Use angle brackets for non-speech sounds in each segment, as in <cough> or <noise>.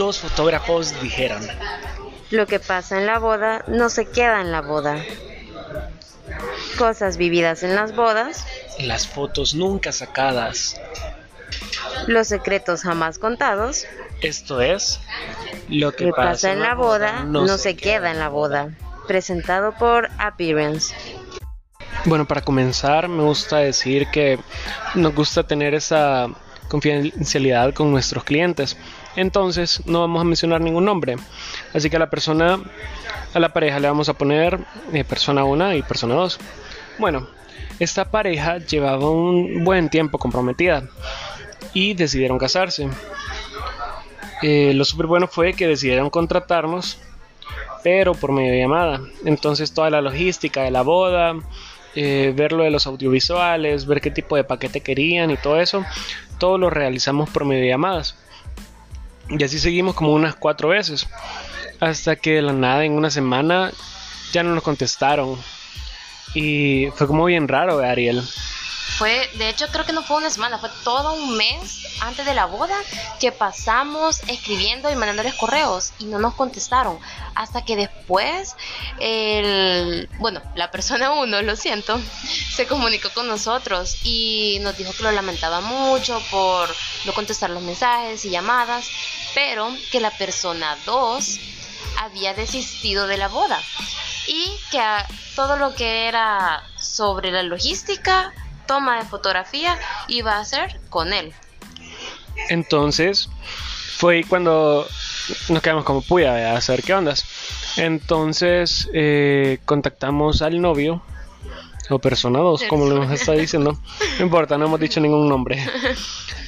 dos fotógrafos dijeron, Lo que pasa en la boda no se queda en la boda. Cosas vividas en las bodas, las fotos nunca sacadas. los secretos jamás contados, Esto es, lo que lo que pasa en la boda no se queda en la boda. Presentado por Appearance. Bueno, para comenzar, me gusta decir que nos gusta tener esa confidencialidad con nuestros clientes. Entonces, no vamos a mencionar ningún nombre. Así que a la persona, a la pareja le vamos a poner eh, persona 1 y persona 2. Bueno, esta pareja llevaba un buen tiempo comprometida y decidieron casarse. Eh, lo súper bueno fue que decidieron contratarnos, pero por medio de llamada. Entonces toda la logística de la boda, eh, ver lo de los audiovisuales, ver qué tipo de paquete querían y todo eso, todo lo realizamos por medio de llamadas. Y así seguimos como unas cuatro veces. Hasta que de la nada en una semana ya no nos contestaron. Y fue como bien raro, ¿eh, Ariel. Fue, de hecho, creo que no fue una semana, fue todo un mes antes de la boda que pasamos escribiendo y mandándoles correos y no nos contestaron. Hasta que después, el, bueno, la persona uno, lo siento, se comunicó con nosotros y nos dijo que lo lamentaba mucho por no contestar los mensajes y llamadas, pero que la persona 2 había desistido de la boda y que todo lo que era sobre la logística, toma de fotografía, iba a hacer con él. Entonces fue cuando nos quedamos como puya a saber qué ondas. Entonces eh, contactamos al novio o persona 2, como lo hemos estado diciendo. No importa, no hemos dicho ningún nombre.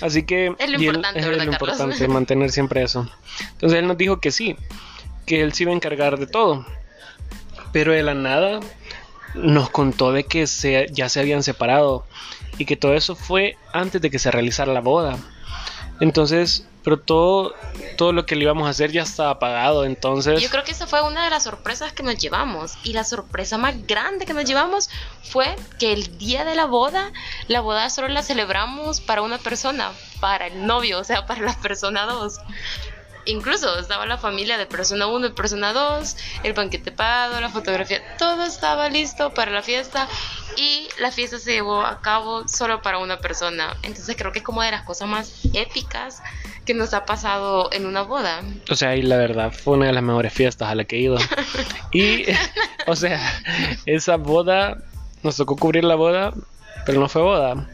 Así que Es lo y él- importante, es ¿verdad, lo importante, mantener siempre eso. Entonces él nos dijo que sí, que él se iba a encargar de todo. Pero de la nada nos contó de que se, ya se habían separado y que todo eso fue antes de que se realizara la boda. Entonces, pero todo, todo lo que le íbamos a hacer ya estaba pagado. Entonces, Yo creo que esa fue una de las sorpresas que nos llevamos. Y la sorpresa más grande que nos llevamos fue que el día de la boda, la boda solo la celebramos para una persona, para el novio, o sea, <laughs> para la persona 2. Incluso estaba la familia de persona 1 y persona 2, el banquete pagado, la fotografía, todo estaba listo para la fiesta y la fiesta se llevó a cabo solo para una persona. Entonces creo que es como de las cosas más épicas que nos ha pasado en una boda. o sea, y la verdad fue una de las mejores fiestas a la que he ido. <laughs> Y, o sea, esa boda, nos tocó cubrir la boda, pero no fue boda.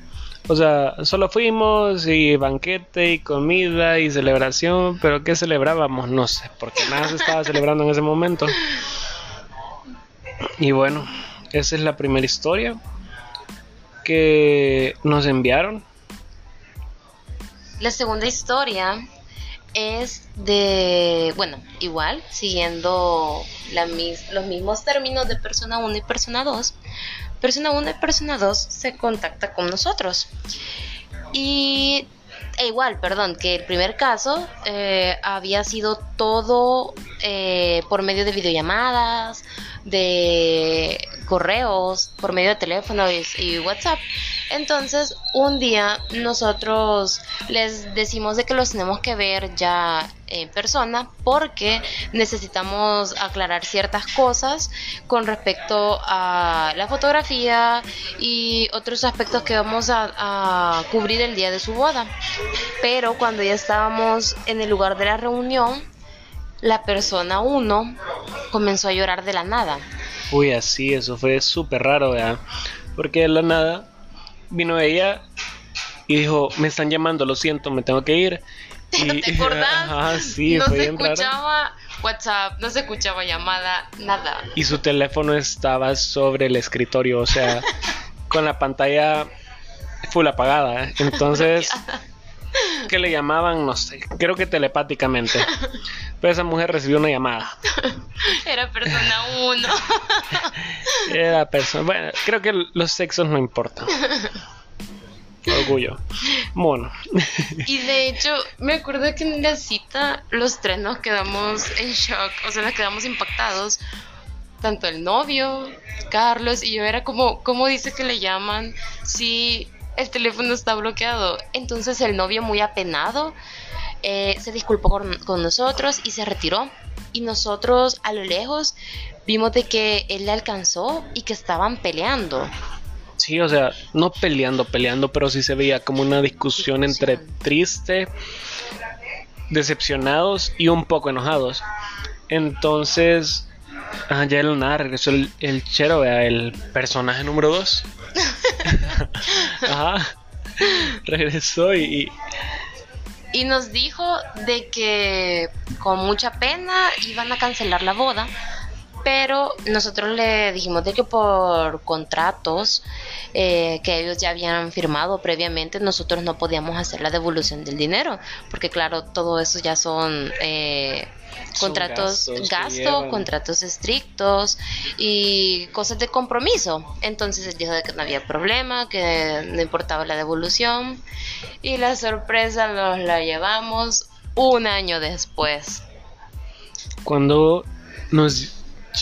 O sea, solo fuimos y banquete y comida y celebración, pero ¿qué celebrábamos? No sé, porque nada se estaba celebrando en ese momento. Y bueno, esa es la primera historia que nos enviaron. La segunda historia es de, bueno, igual, siguiendo la mis- los mismos términos de persona 1 y persona 2. Persona 1 y persona 2 se contacta con nosotros. Y e igual, perdón, que el primer caso eh, había sido todo eh, por medio de videollamadas, de correos, por medio de teléfono y, WhatsApp. Entonces, un día nosotros les decimos de que los tenemos que ver ya en persona porque necesitamos aclarar ciertas cosas con respecto a la fotografía y otros aspectos que vamos a, a cubrir el día de su boda. Pero cuando ya estábamos en el lugar de la reunión, la persona 1 comenzó a llorar de la nada. Uy, así, eso fue súper raro, ¿verdad? Porque de la nada vino ella y dijo, me están llamando, lo siento, me tengo que ir. <laughs> ¿No Y- te acordás? <laughs> Ajá, sí, no fue se bien raro. escuchaba WhatsApp, no se escuchaba llamada, nada. Y su teléfono estaba sobre el escritorio, o sea, <laughs> con la pantalla full apagada. ¿eh? Entonces, que le llamaban, no sé, creo que telepáticamente. Pero esa mujer recibió una llamada. <laughs> Era persona 1. <laughs> Era persona. Bueno, creo que los sexos no importan. Orgullo. Bueno. Y de hecho, me acuerdo que en la cita los tres nos quedamos en shock, o sea, nos quedamos impactados. Tanto el novio, Carlos y yo era como, ¿cómo dice que le llaman si el teléfono está bloqueado? Entonces el novio muy apenado eh, se disculpó con, nosotros y se retiró. Y nosotros a lo lejos vimos de que él le alcanzó y que estaban peleando. Sí, o sea, no peleando, peleando, pero sí se veía como una discusión, entre triste, decepcionados y un poco enojados. Entonces, ah, ya el nada regresó el, el chero, el personaje número 2. <laughs> <laughs> Ajá. Regresó y, y nos dijo de que con mucha pena iban a cancelar la boda, pero nosotros le dijimos de que por contratos eh, que ellos ya habían firmado previamente, nosotros no podíamos hacer la devolución del dinero, porque claro, todo eso ya son eh, contratos, gastos, contratos estrictos y cosas de compromiso. Entonces él dijo de que no había problema, que no importaba la devolución y la sorpresa nos la llevamos un año después. Cuando nos,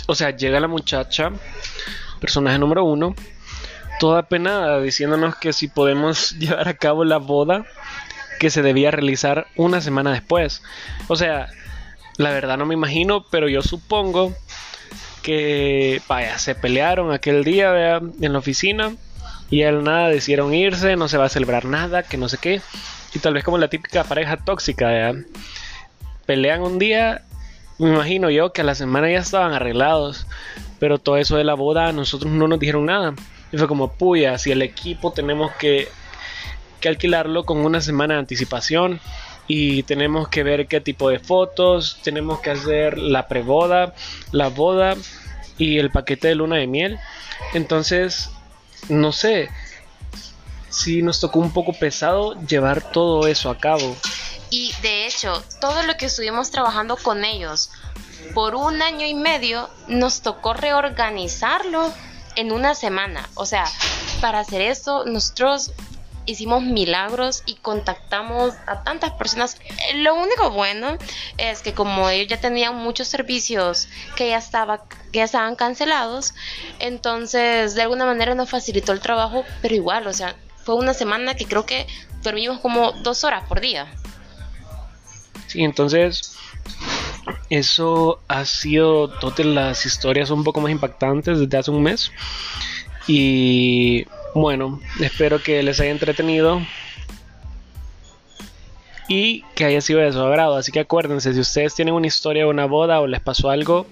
o sea, llega la muchacha, personaje número uno, toda penada diciéndonos que si podemos <laughs> llevar a cabo la boda que se debía realizar una semana después. O sea, la verdad no me imagino, pero yo supongo que, vaya, se pelearon aquel día en la oficina y él nada decidieron irse, no se va a celebrar nada, que no sé qué. Y tal vez como la típica pareja tóxica, pelean un día, me imagino yo que a la semana ya estaban arreglados, pero todo eso de la boda nosotros no nos dijeron nada. Y fue como, puya, si el equipo tenemos que, que alquilarlo con una semana de anticipación y tenemos que ver qué tipo de fotos, tenemos que hacer la preboda, la boda y el paquete de luna de miel. Entonces, no sé, si nos tocó un poco pesado llevar todo eso a cabo. Y de hecho, todo lo que estuvimos trabajando con ellos por un año y medio, nos tocó reorganizarlo en una semana. O sea, para hacer eso, nosotros hicimos milagros y contactamos a tantas personas. Lo único bueno es que como ellos ya tenían muchos servicios que ya, estaba, que ya estaban cancelados, entonces de alguna manera nos facilitó el trabajo, pero igual, o sea, fue una semana que creo que dormimos como dos horas por día. Sí, entonces eso ha sido todas las historias un poco más impactantes desde hace un mes. Y bueno, espero que les haya entretenido y que haya sido de su agrado. Así que acuérdense, si ustedes tienen una historia de una boda o les pasó algo,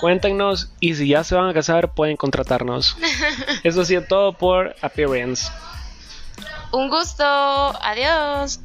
cuéntenos y si ya se van a casar pueden contratarnos. <laughs> Eso ha sido todo por Appearance. Un gusto, adiós.